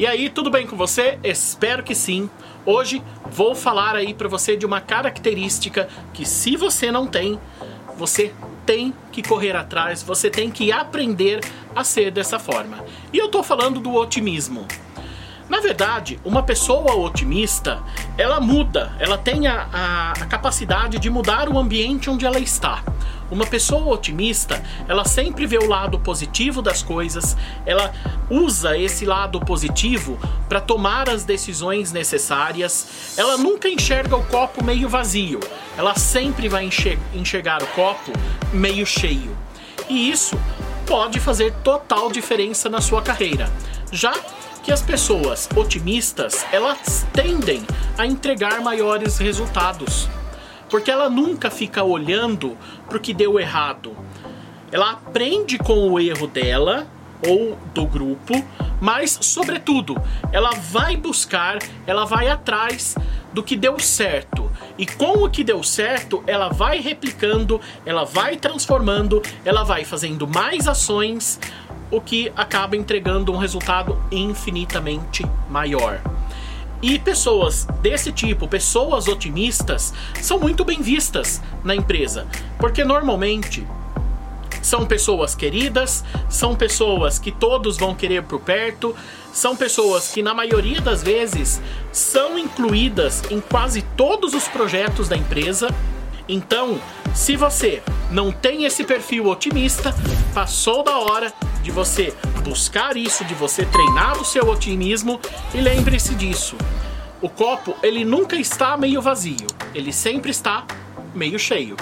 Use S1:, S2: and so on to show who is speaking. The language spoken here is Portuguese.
S1: E aí, tudo bem com você? Espero que sim. Hoje vou falar aí para você de uma característica que se você não tem, você tem que correr atrás, você tem que aprender a ser dessa forma. E eu tô falando do otimismo. Na verdade, uma pessoa otimista, ela muda, ela tem a, a, a capacidade de mudar o ambiente onde ela está. Uma pessoa otimista, ela sempre vê o lado positivo das coisas, ela usa esse lado positivo para tomar as decisões necessárias, ela nunca enxerga o copo meio vazio, ela sempre vai enxergar o copo meio cheio. E isso pode fazer total diferença na sua carreira. Já que as pessoas otimistas, elas tendem a entregar maiores resultados porque ela nunca fica olhando para o que deu errado. Ela aprende com o erro dela ou do grupo, mas, sobretudo, ela vai buscar, ela vai atrás do que deu certo. E com o que deu certo, ela vai replicando, ela vai transformando, ela vai fazendo mais ações, o que acaba entregando um resultado infinitamente maior. E pessoas desse tipo, pessoas otimistas, são muito bem vistas na empresa, porque normalmente são pessoas queridas, são pessoas que todos vão querer por perto, são pessoas que na maioria das vezes são incluídas em quase todos os projetos da empresa. Então, se você não tem esse perfil otimista, passou da hora de você buscar isso, de você treinar o seu otimismo e lembre-se disso. O copo, ele nunca está meio vazio, ele sempre está meio cheio.